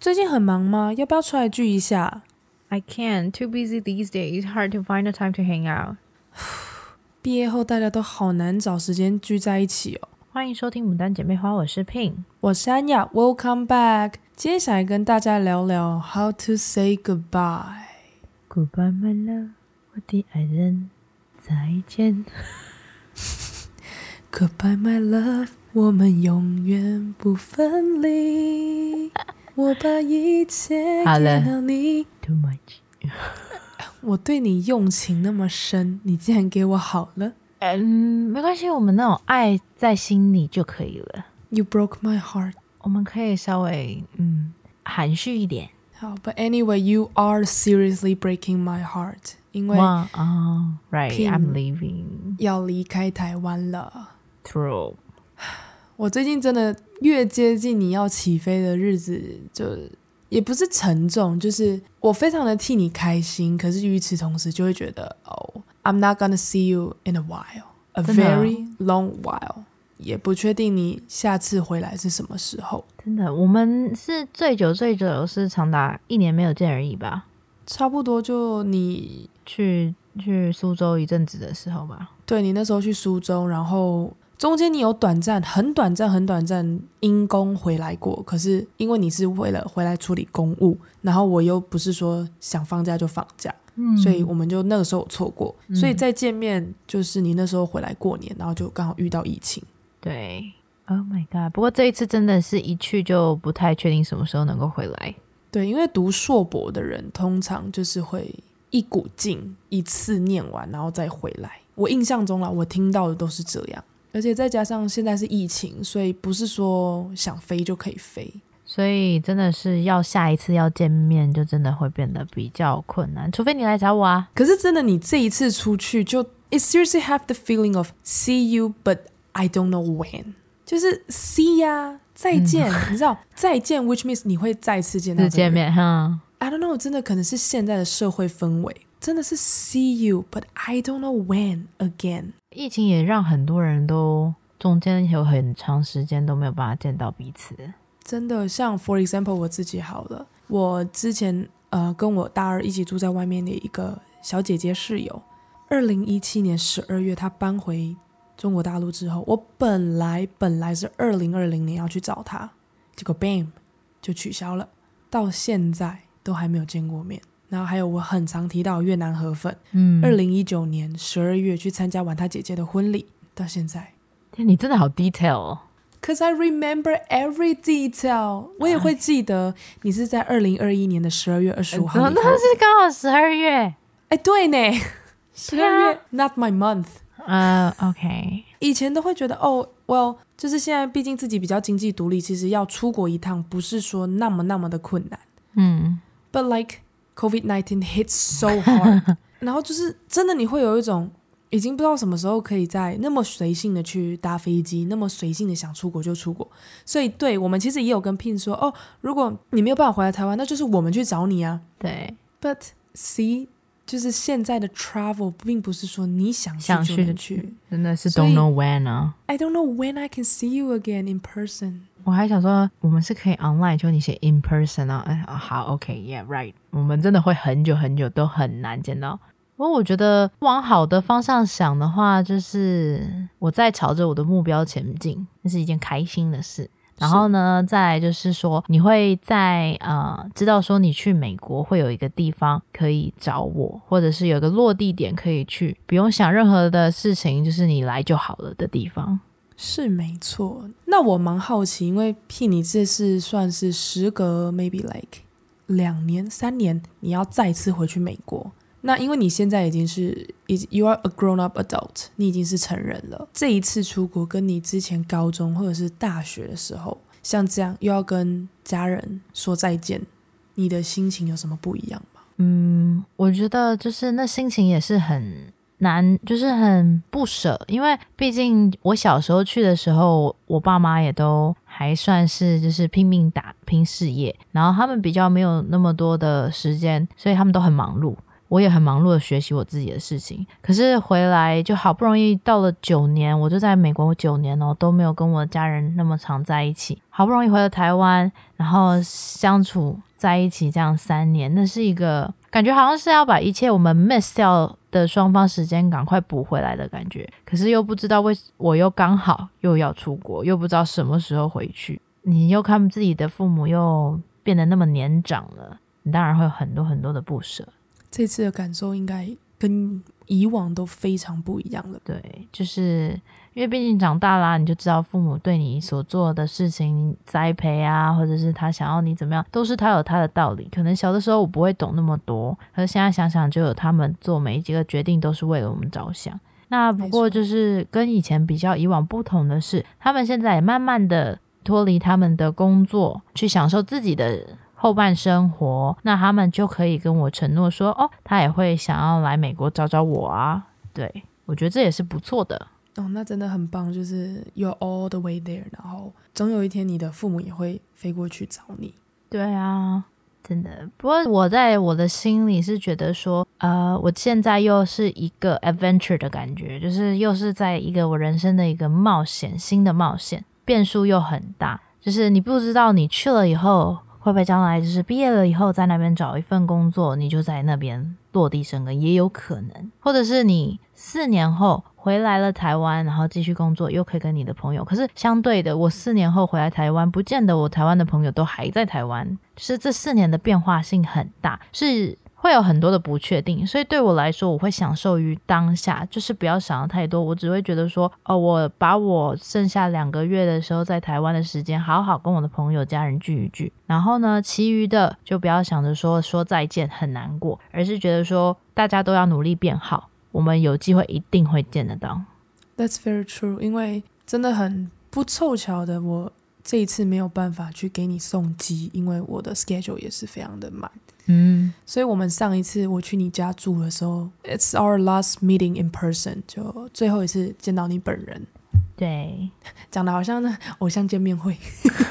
最近很忙吗？要不要出来聚一下？I can't. Too busy these days. Hard to find the time to hang out. 毕业后大家都好难找时间聚在一起哦。欢迎收听《牡丹姐妹花》，我是 Pin，我是安雅。Welcome back。今天想来跟大家聊聊 How to say goodbye。Goodbye, my love，我的爱人，再见。Goodbye, my love，我们永远不分离。我把一切给了你。Too much。我对你用情那么深，你竟然给我好了。嗯，没关系，我们那种爱在心里就可以了。You broke my heart。我们可以稍微嗯含蓄一点。好，But anyway, you are seriously breaking my heart。因为啊、wow，Right，I'm leaving。要离开台湾了。True。我最近真的越接近你要起飞的日子，就也不是沉重，就是我非常的替你开心。可是与此同时，就会觉得哦、oh,，I'm not gonna see you in a while，a very long while，也不确定你下次回来是什么时候。真的，我们是最久最久是长达一年没有见而已吧？差不多，就你去去苏州一阵子的时候吧。对，你那时候去苏州，然后。中间你有短暂、很短暂、很短暂因公回来过，可是因为你是为了回来处理公务，然后我又不是说想放假就放假，嗯，所以我们就那个时候错过，所以再见面就是你那时候回来过年，然后就刚好遇到疫情。对，Oh my God！不过这一次真的是一去就不太确定什么时候能够回来。对，因为读硕博的人通常就是会一股劲一次念完然后再回来。我印象中啦，我听到的都是这样。而且再加上现在是疫情，所以不是说想飞就可以飞，所以真的是要下一次要见面，就真的会变得比较困难，除非你来找我啊。可是真的，你这一次出去就，it seriously have the feeling of see you, but I don't know when，就是 see 呀、啊，再见，嗯、你知道再见，which means 你会再次见到、这个、见面哈。I don't know，真的可能是现在的社会氛围。真的是 see you, but I don't know when again。疫情也让很多人都中间有很长时间都没有办法见到彼此。真的，像 for example 我自己好了，我之前呃跟我大二一起住在外面的一个小姐姐室友，二零一七年十二月她搬回中国大陆之后，我本来本来是二零二零年要去找她，结果 bam 就取消了，到现在都还没有见过面。然后还有我很常提到越南河粉，嗯，二零一九年十二月去参加完他姐姐的婚礼，到现在，天你真的好 detail 哦。Cause I remember every detail，我也会记得你是在二零二一年的十二月二十五号，那是刚好十二月，哎，对呢，十二月，not my month，呃、uh,，OK，以前都会觉得哦，well，就是现在毕竟自己比较经济独立，其实要出国一趟不是说那么那么的困难，嗯，but like。COVID-19 hits so hard，然后就是真的，你会有一种已经不知道什么时候可以再那么随性的去搭飞机，那么随性的想出国就出国。所以，对我们其实也有跟 Pin 说，哦，如果你没有办法回来台湾，那就是我们去找你啊。对，But see，就是现在的 travel 并不是说你想去就能去，去，真的是 don't know when 啊。I don't know when I can see you again in person。我还想说，我们是可以 online，就你写 in person 啊，哎，好，OK，yeah，right，我们真的会很久很久都很难见到。不过我觉得往好的方向想的话，就是我在朝着我的目标前进，那是一件开心的事。然后呢，再来就是说，你会在呃知道说你去美国会有一个地方可以找我，或者是有一个落地点可以去，不用想任何的事情，就是你来就好了的地方。是没错，那我蛮好奇，因为 Pin 你这次算是时隔 maybe like 两年三年，你要再次回去美国。那因为你现在已经是已 you are a grown up adult，你已经是成人了。这一次出国跟你之前高中或者是大学的时候，像这样又要跟家人说再见，你的心情有什么不一样吗？嗯，我觉得就是那心情也是很。难就是很不舍，因为毕竟我小时候去的时候，我爸妈也都还算是就是拼命打拼事业，然后他们比较没有那么多的时间，所以他们都很忙碌。我也很忙碌的学习我自己的事情。可是回来就好不容易到了九年，我就在美国九年哦，都没有跟我的家人那么常在一起。好不容易回了台湾，然后相处在一起这样三年，那是一个感觉好像是要把一切我们 miss 掉的双方时间赶快补回来的感觉。可是又不知道为我又刚好又要出国，又不知道什么时候回去。你又看自己的父母又变得那么年长了，你当然会有很多很多的不舍。这次的感受应该跟以往都非常不一样了。对，就是因为毕竟长大啦，你就知道父母对你所做的事情栽培啊，或者是他想要你怎么样，都是他有他的道理。可能小的时候我不会懂那么多，可是现在想想，就有他们做每一个决定都是为了我们着想。那不过就是跟以前比较，以往不同的是，他们现在也慢慢的。脱离他们的工作，去享受自己的后半生活，那他们就可以跟我承诺说：“哦，他也会想要来美国找找我啊。”对，我觉得这也是不错的。哦，那真的很棒，就是 you're all the way there，然后总有一天你的父母也会飞过去找你。对啊，真的。不过我在我的心里是觉得说，呃，我现在又是一个 adventure 的感觉，就是又是在一个我人生的一个冒险，新的冒险。变数又很大，就是你不知道你去了以后会不会将来就是毕业了以后在那边找一份工作，你就在那边落地生根，也有可能，或者是你四年后回来了台湾，然后继续工作，又可以跟你的朋友。可是相对的，我四年后回来台湾，不见得我台湾的朋友都还在台湾，就是这四年的变化性很大，是。会有很多的不确定，所以对我来说，我会享受于当下，就是不要想的太多。我只会觉得说，哦，我把我剩下两个月的时候在台湾的时间，好好跟我的朋友、家人聚一聚。然后呢，其余的就不要想着说说再见很难过，而是觉得说大家都要努力变好，我们有机会一定会见得到。That's very true，因为真的很不凑巧的，我这一次没有办法去给你送机，因为我的 schedule 也是非常的满。嗯，所以我们上一次我去你家住的时候，It's our last meeting in person，就最后一次见到你本人。对，讲的好像那偶像见面会。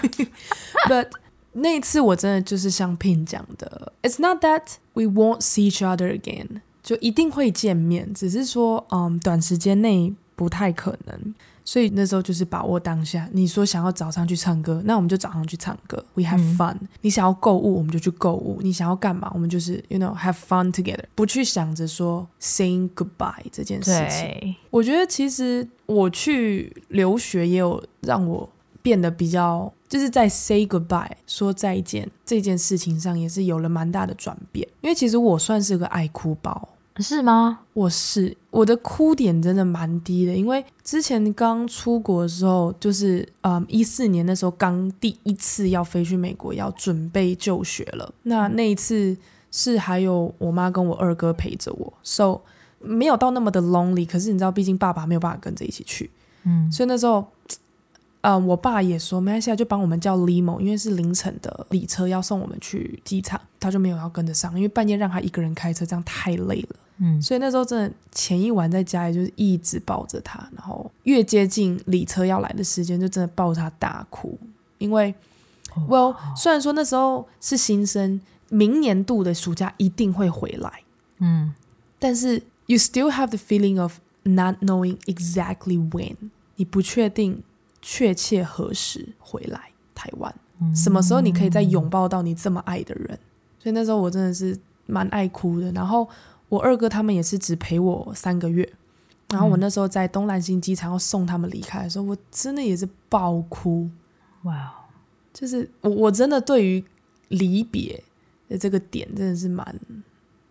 But 那一次我真的就是像 Pin 讲的，It's not that we won't see each other again，就一定会见面，只是说，嗯，短时间内不太可能。所以那时候就是把握当下。你说想要早上去唱歌，那我们就早上去唱歌。We have fun。嗯。你想要购物，我们就去购物。你想要干嘛，我们就是，you know, have fun together。不去想着说 saying goodbye 这件事情。对。我觉得其实我去留学也有让我变得比较，就是在 say goodbye 说再见这件事情上也是有了蛮大的转变。因为其实我算是个爱哭包。是吗？我是我的哭点真的蛮低的，因为之前刚出国的时候，就是嗯一四年那时候刚第一次要飞去美国，要准备就学了。那那一次是还有我妈跟我二哥陪着我，so 没有到那么的 lonely。可是你知道，毕竟爸爸没有办法跟着一起去，嗯，所以那时候，嗯，我爸也说没关系，就帮我们叫 limo，因为是凌晨的礼车要送我们去机场，他就没有要跟着上，因为半夜让他一个人开车这样太累了。嗯，所以那时候真的前一晚在家里就是一直抱着他，然后越接近礼车要来的时间，就真的抱着他大哭。因为，Well，虽然说那时候是新生，明年度的暑假一定会回来，嗯，但是 you still have the feeling of not knowing exactly when，你不确定确切何时回来台湾，什么时候你可以再拥抱到你这么爱的人。所以那时候我真的是蛮爱哭的，然后。我二哥他们也是只陪我三个月，然后我那时候在东兰新机场要送他们离开的时候，我真的也是爆哭。哇，就是我我真的对于离别的这个点真的是蛮，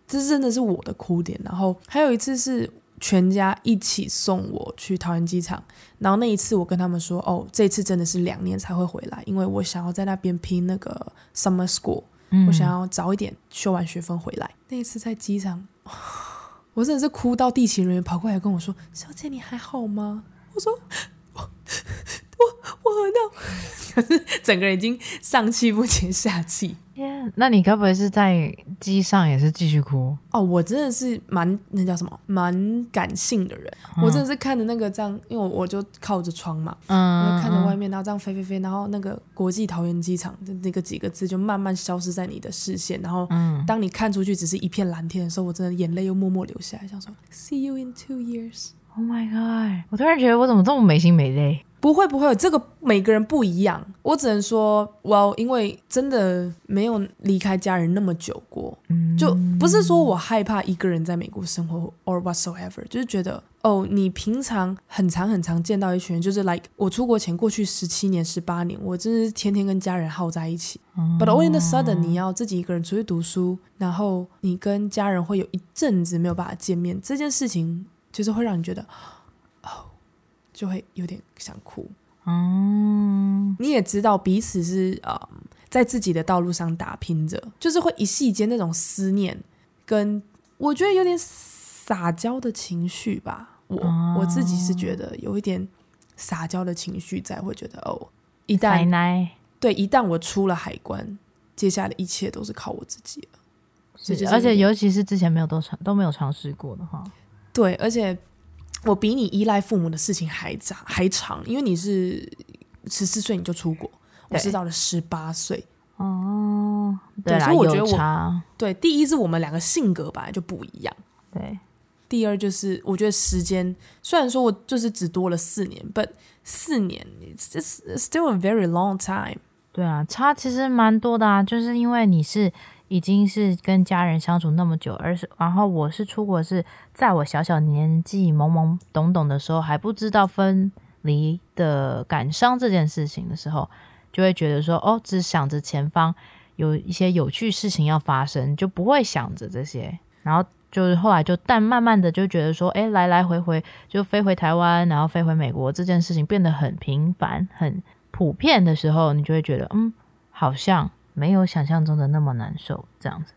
这真的是我的哭点。然后还有一次是全家一起送我去桃园机场，然后那一次我跟他们说，哦，这次真的是两年才会回来，因为我想要在那边拼那个 summer school，我想要早一点修完学分回来。那一次在机场。我真的是哭到地勤人员跑过来跟我说：“小姐，你还好吗？”我说：“ 我我我很闹。”可 是整个人已经上气不接下气。Yeah, 那你该不会是在机上也是继续哭？哦，我真的是蛮那叫什么，蛮感性的人。嗯、我真的是看着那个这样，因为我我就靠着窗嘛，嗯，看着外面，然后这样飞飞飞，然后那个国际桃园机场的那个几个字就慢慢消失在你的视线，然后当你看出去只是一片蓝天的时候，我真的眼泪又默默流下来，想说 See you in two years。Oh my god！我突然觉得我怎么这么没心没肺？不会不会，这个每个人不一样。我只能说，Well，因为真的没有离开家人那么久过，嗯、就不是说我害怕一个人在美国生活，or whatsoever，就是觉得哦，你平常很常很常见到一群人，就是 like 我出国前过去十七年、十八年，我真的是天天跟家人耗在一起。嗯、But all in a sudden，你要自己一个人出去读书，然后你跟家人会有一阵子没有办法见面，这件事情就是会让你觉得哦。就会有点想哭，嗯，你也知道彼此是呃在自己的道路上打拼着，就是会一夕间那种思念，跟我觉得有点撒娇的情绪吧，我、嗯、我自己是觉得有一点撒娇的情绪在，会觉得哦，一旦奶对，一旦我出了海关，接下来的一切都是靠我自己了，是，而且尤其是之前没有都尝都没有尝试过的话，对，而且。我比你依赖父母的事情还长还长，因为你是十四岁你就出国，我是到了十八岁哦。对，所以我觉得我对第一是我们两个性格本来就不一样，对。第二就是我觉得时间虽然说我就是只多了四年，but 四年 it's still a very long time。对啊，差其实蛮多的啊，就是因为你是。已经是跟家人相处那么久，而是然后我是出国是在我小小年纪懵懵懂懂的时候，还不知道分离的感伤这件事情的时候，就会觉得说哦，只想着前方有一些有趣事情要发生，就不会想着这些。然后就是后来就但慢慢的就觉得说，诶，来来回回就飞回台湾，然后飞回美国这件事情变得很频繁、很普遍的时候，你就会觉得嗯，好像。没有想象中的那么难受，这样子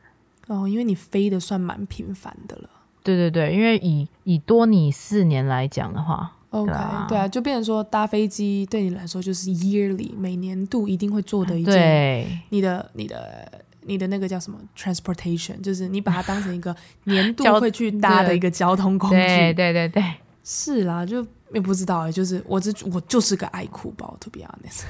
哦，因为你飞的算蛮频繁的了。对对对，因为以以多你四年来讲的话，OK，对啊，对啊，就变成说搭飞机对你来说就是 yearly 每年度一定会做的一件，对，你的你的你的那个叫什么 transportation，就是你把它当成一个 年度会去搭的一个交通工具。对对对对，是啦，就也不知道哎，就是我这我就是个爱哭包，to be honest。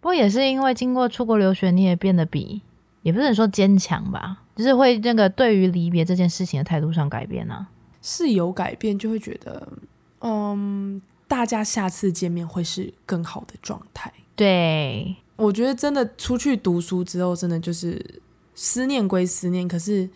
不过也是因为经过出国留学，你也变得比也不是说坚强吧，就是会那个对于离别这件事情的态度上改变啊，是有改变，就会觉得，嗯，大家下次见面会是更好的状态。对，我觉得真的出去读书之后，真的就是思念归思念，可是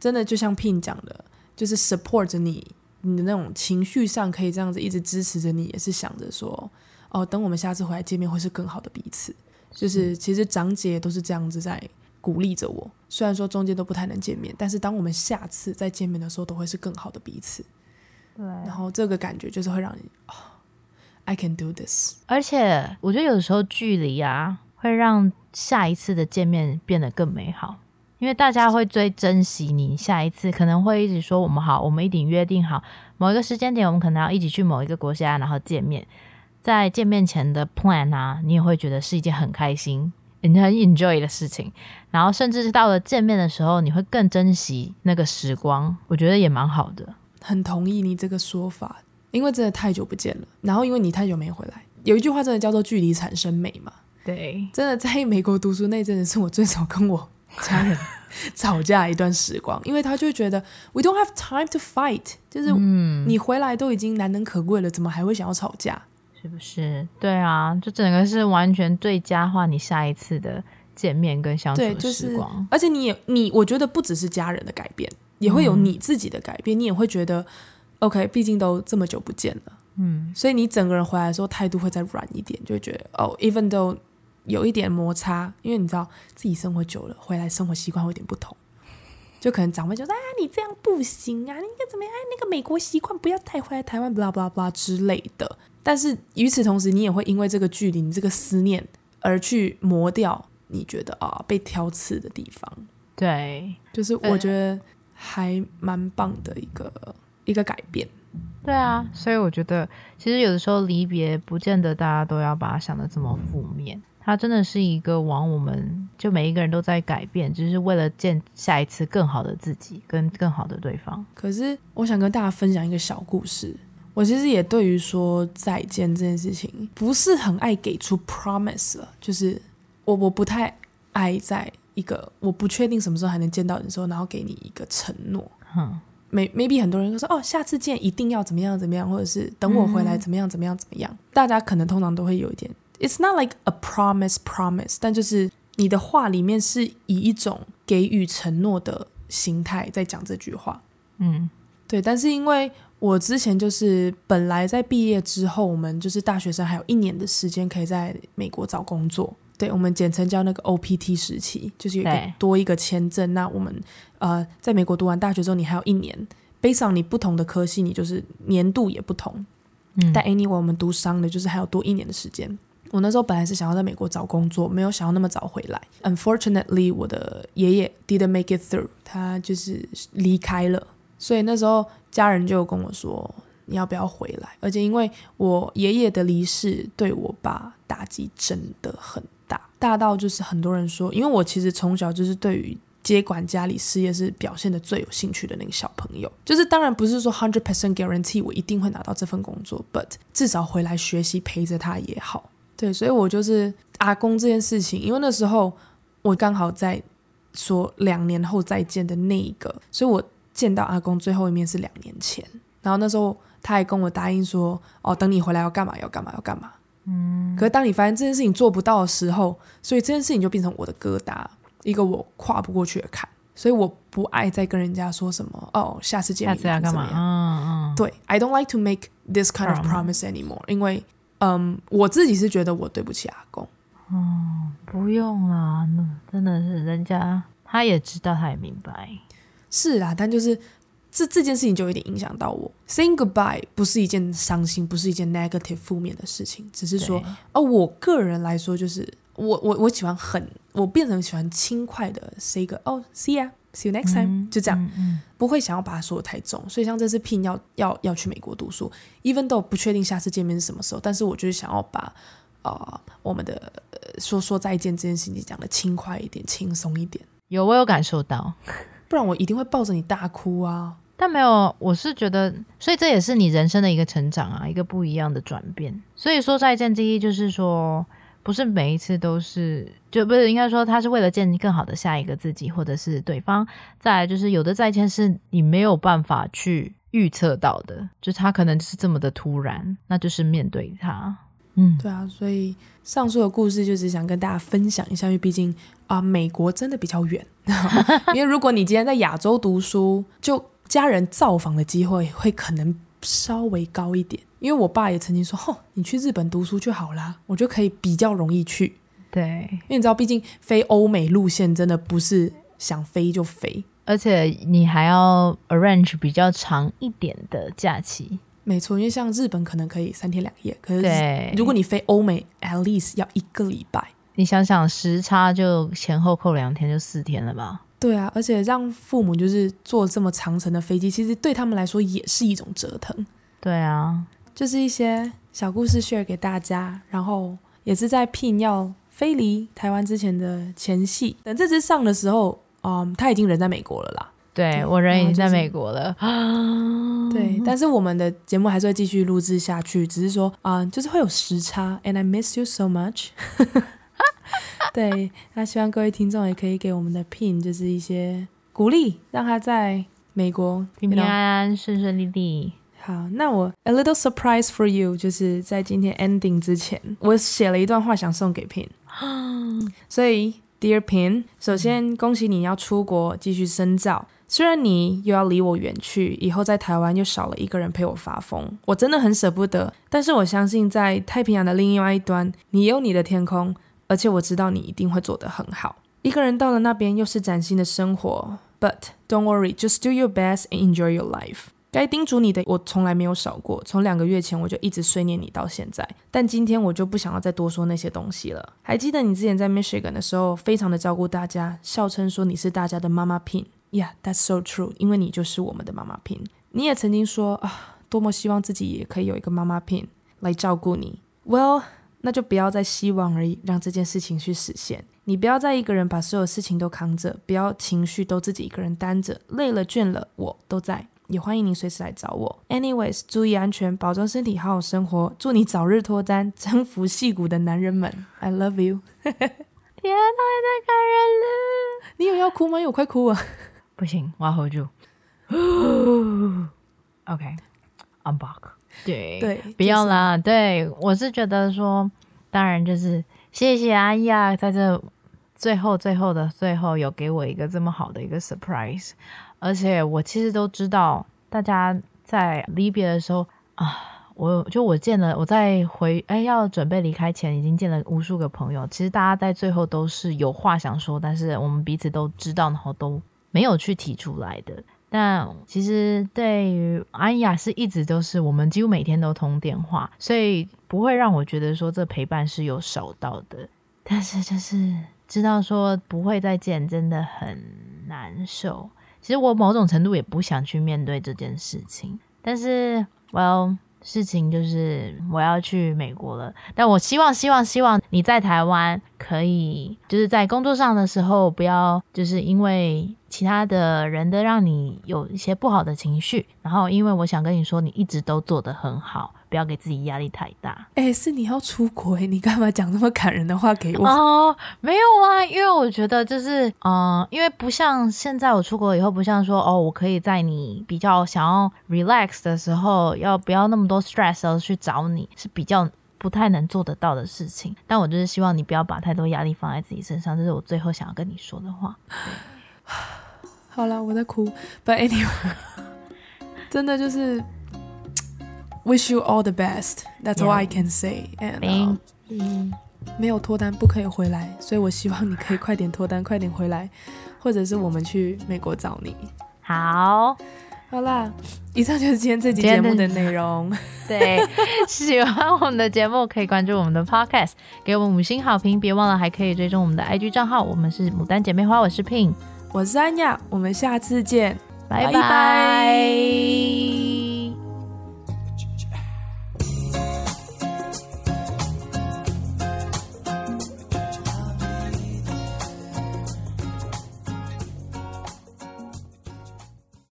真的就像 Pin 讲的，就是 support 着你，你的那种情绪上可以这样子一直支持着你，也是想着说。哦，等我们下次回来见面会是更好的彼此，就是其实长姐都是这样子在鼓励着我。虽然说中间都不太能见面，但是当我们下次再见面的时候，都会是更好的彼此。对，然后这个感觉就是会让你哦，I can do this。而且我觉得有的时候距离啊，会让下一次的见面变得更美好，因为大家会最珍惜你下一次，可能会一直说我们好，我们一定约定好某一个时间点，我们可能要一起去某一个国家，然后见面。在见面前的 plan 啊，你也会觉得是一件很开心、很 enjoy 的事情。然后，甚至是到了见面的时候，你会更珍惜那个时光。我觉得也蛮好的。很同意你这个说法，因为真的太久不见了。然后，因为你太久没回来，有一句话真的叫做“距离产生美”嘛。对，真的在美国读书那阵子，是我最早跟我家人 吵架一段时光，因为他就觉得 “We don't have time to fight”，就是你回来都已经难能可贵了，怎么还会想要吵架？是不是？对啊，就整个是完全最佳化你下一次的见面跟相处的时光。就是、而且你也你，我觉得不只是家人的改变，也会有你自己的改变。嗯、你也会觉得，OK，毕竟都这么久不见了，嗯，所以你整个人回来的时候态度会再软一点，就会觉得哦，even though 有一点摩擦，因为你知道自己生活久了，回来生活习惯会有点不同，就可能长辈就说啊，你这样不行啊，你应该怎么样？那个美国习惯不要带回来台湾，blah blah blah 之类的。但是与此同时，你也会因为这个距离、你这个思念而去磨掉你觉得啊被挑刺的地方。对，就是我觉得还蛮棒的一个一个改变。对啊，所以我觉得其实有的时候离别不见得大家都要把它想的这么负面，它真的是一个往我们就每一个人都在改变，只、就是为了见下一次更好的自己跟更好的对方。可是我想跟大家分享一个小故事。我其实也对于说再见这件事情不是很爱给出 promise 了，就是我我不太爱在一个我不确定什么时候还能见到你的时候，然后给你一个承诺。嗯，maybe 很多人都说哦，下次见一定要怎么样怎么样，或者是等我回来怎么样怎么样怎么样。嗯、大家可能通常都会有一点，it's not like a promise promise，但就是你的话里面是以一种给予承诺的心态在讲这句话。嗯，对，但是因为。我之前就是本来在毕业之后，我们就是大学生，还有一年的时间可以在美国找工作。对，我们简称叫那个 OPT 时期，就是有一个多一个签证。那我们呃在美国读完大学之后，你还有一年，based on 你不同的科系，你就是年度也不同。嗯，但 anyway 我们读商的，就是还有多一年的时间。我那时候本来是想要在美国找工作，没有想要那么早回来。Unfortunately，我的爷爷 didn't make it through，他就是离开了。所以那时候家人就跟我说：“你要不要回来？”而且因为我爷爷的离世，对我爸打击真的很大，大到就是很多人说，因为我其实从小就是对于接管家里事业是表现得最有兴趣的那个小朋友。就是当然不是说 hundred percent guarantee 我一定会拿到这份工作，but 至少回来学习陪着他也好。对，所以我就是阿公这件事情，因为那时候我刚好在说两年后再见的那一个，所以我。见到阿公最后一面是两年前，然后那时候他还跟我答应说：“哦，等你回来要干嘛？要干嘛？要干嘛？”嗯。可是当你发现这件事情做不到的时候，所以这件事情就变成我的疙瘩，一个我跨不过去的坎。所以我不爱再跟人家说什么：“哦，下次见面怎么样？”下次要干嘛？嗯嗯。对，I don't like to make this kind of promise anymore，因为嗯，我自己是觉得我对不起阿公。嗯，不用啦，那真的是人家他也知道，他也明白。是啊，但就是这这件事情就有点影响到我。Saying goodbye 不是一件伤心，不是一件 negative 负面的事情，只是说，哦，我个人来说，就是我我我喜欢很，我变成喜欢轻快的 say 个哦，see ya，see you next time，嗯，就这样，嗯嗯，不会想要把它说的太重。所以像这次聘要要要去美国读书，even though 不确定下次见面是什么时候，但是我就是想要把我们的、呃、说说再见这件事情讲的轻快一点，轻松一点。有，我有感受到。不然我一定会抱着你大哭啊！但没有，我是觉得，所以这也是你人生的一个成长啊，一个不一样的转变。所以说再见之一就是说，不是每一次都是，就不是应该说他是为了见更好的下一个自己，或者是对方。再来就是有的再见是你没有办法去预测到的，就他可能是这么的突然，那就是面对他。嗯，对啊，所以上述的故事就是想跟大家分享一下，因为毕竟啊、呃，美国真的比较远。因为如果你今天在亚洲读书，就家人造访的机会会可能稍微高一点。因为我爸也曾经说：“哦，你去日本读书就好啦，我就可以比较容易去。”对，因为你知道，毕竟飞欧美路线真的不是想飞就飞，而且你还要 arrange 比较长一点的假期。没错，因为像日本可能可以三天两夜，可是如果你飞欧美，at least 要一个礼拜。你想想时差就前后扣两天，就四天了吧？对啊，而且让父母就是坐这么长程的飞机，其实对他们来说也是一种折腾。对啊，就是一些小故事 share 给大家，然后也是在 Pin 要飞离台湾之前的前戏，等这支上的时候，嗯，他已经人在美国了啦。对，我人已经在美国了，就是、对，但是我们的节目还是会继续录制下去，只是说啊、嗯，就是会有时差，and I miss you so much。对，那希望各位听众也可以给我们的 Pin 就是一些鼓励，让他在美国平平安安、顺顺利利。好，那我 a little surprise for you，就是在今天 ending 之前，我写了一段话想送给 Pin，所以 Dear Pin，首先恭喜你要出国继续深造。虽然你又要离我远去，以后在台湾又少了一个人陪我发疯，我真的很舍不得。但是我相信，在太平洋的另外一端，你有你的天空，而且我知道你一定会做得很好。一个人到了那边，又是崭新的生活。But don't worry, just do your best and enjoy your life。该叮嘱你的，我从来没有少过。从两个月前我就一直碎念你到现在，但今天我就不想要再多说那些东西了。还记得你之前在 Michigan 的时候，非常的照顾大家，笑称说你是大家的妈妈 Pin。Yeah, that's so true. 因为你就是我们的妈妈 Pin。你也曾经说啊，多么希望自己也可以有一个妈妈 Pin 来照顾你。Well, 那就不要再希望而已，让这件事情去实现。你不要再一个人把所有事情都扛着，不要情绪都自己一个人担着，累了倦了，我都在，也欢迎您随时来找我。Anyways，注意安全，保重身体，好好生活，祝你早日脱单，征服戏骨的男人们。I love you。天哪，太感人了！你有要哭吗？我快哭了。不行，我要 hold 住。OK，I'm back。对对，不要啦。就是、对，我是觉得说，当然就是谢谢阿姨啊，在这最后最后的最后，有给我一个这么好的一个 surprise。而且我其实都知道，大家在离别的时候啊，我就我见了，我在回哎要准备离开前，已经见了无数个朋友。其实大家在最后都是有话想说，但是我们彼此都知道，然后都没有去提出来的。但其实对于安雅是一直都是我们几乎每天都通电话，所以不会让我觉得说这陪伴是有少到的。但是就是知道说不会再见，真的很难受。其实我某种程度也不想去面对这件事情，但是，Well。事情就是我要去美国了，但我希望希望希望你在台湾可以，就是在工作上的时候不要就是因为其他的人的让你有一些不好的情绪，然后因为我想跟你说，你一直都做得很好。不要给自己压力太大。哎、欸，是你要出国，你干嘛讲那么感人的话给我？哦，没有啊，因为我觉得就是，嗯、呃，因为不像现在我出国以后，不像说哦，我可以在你比较想要 relax 的时候，要不要那么多 stress 而去找你，是比较不太能做得到的事情。但我就是希望你不要把太多压力放在自己身上，这是我最后想要跟你说的话。好了，我在哭，But anyway，真的就是。Wish you all the best. That's all I can say. And, uh, 嗯，没有脱单不可以回来，所以我希望你可以快点脱单，快点回来，或者是我们去美国找你。好，好啦，以上就是今天这集节目的内容。对，喜欢我们的节目可以关注我们的 Podcast，给我们五星好评，别忘了还可以追踪我们的 IG 账号。我们是牡丹姐妹花，我是 Pin，我是安雅，我们下次见，拜拜。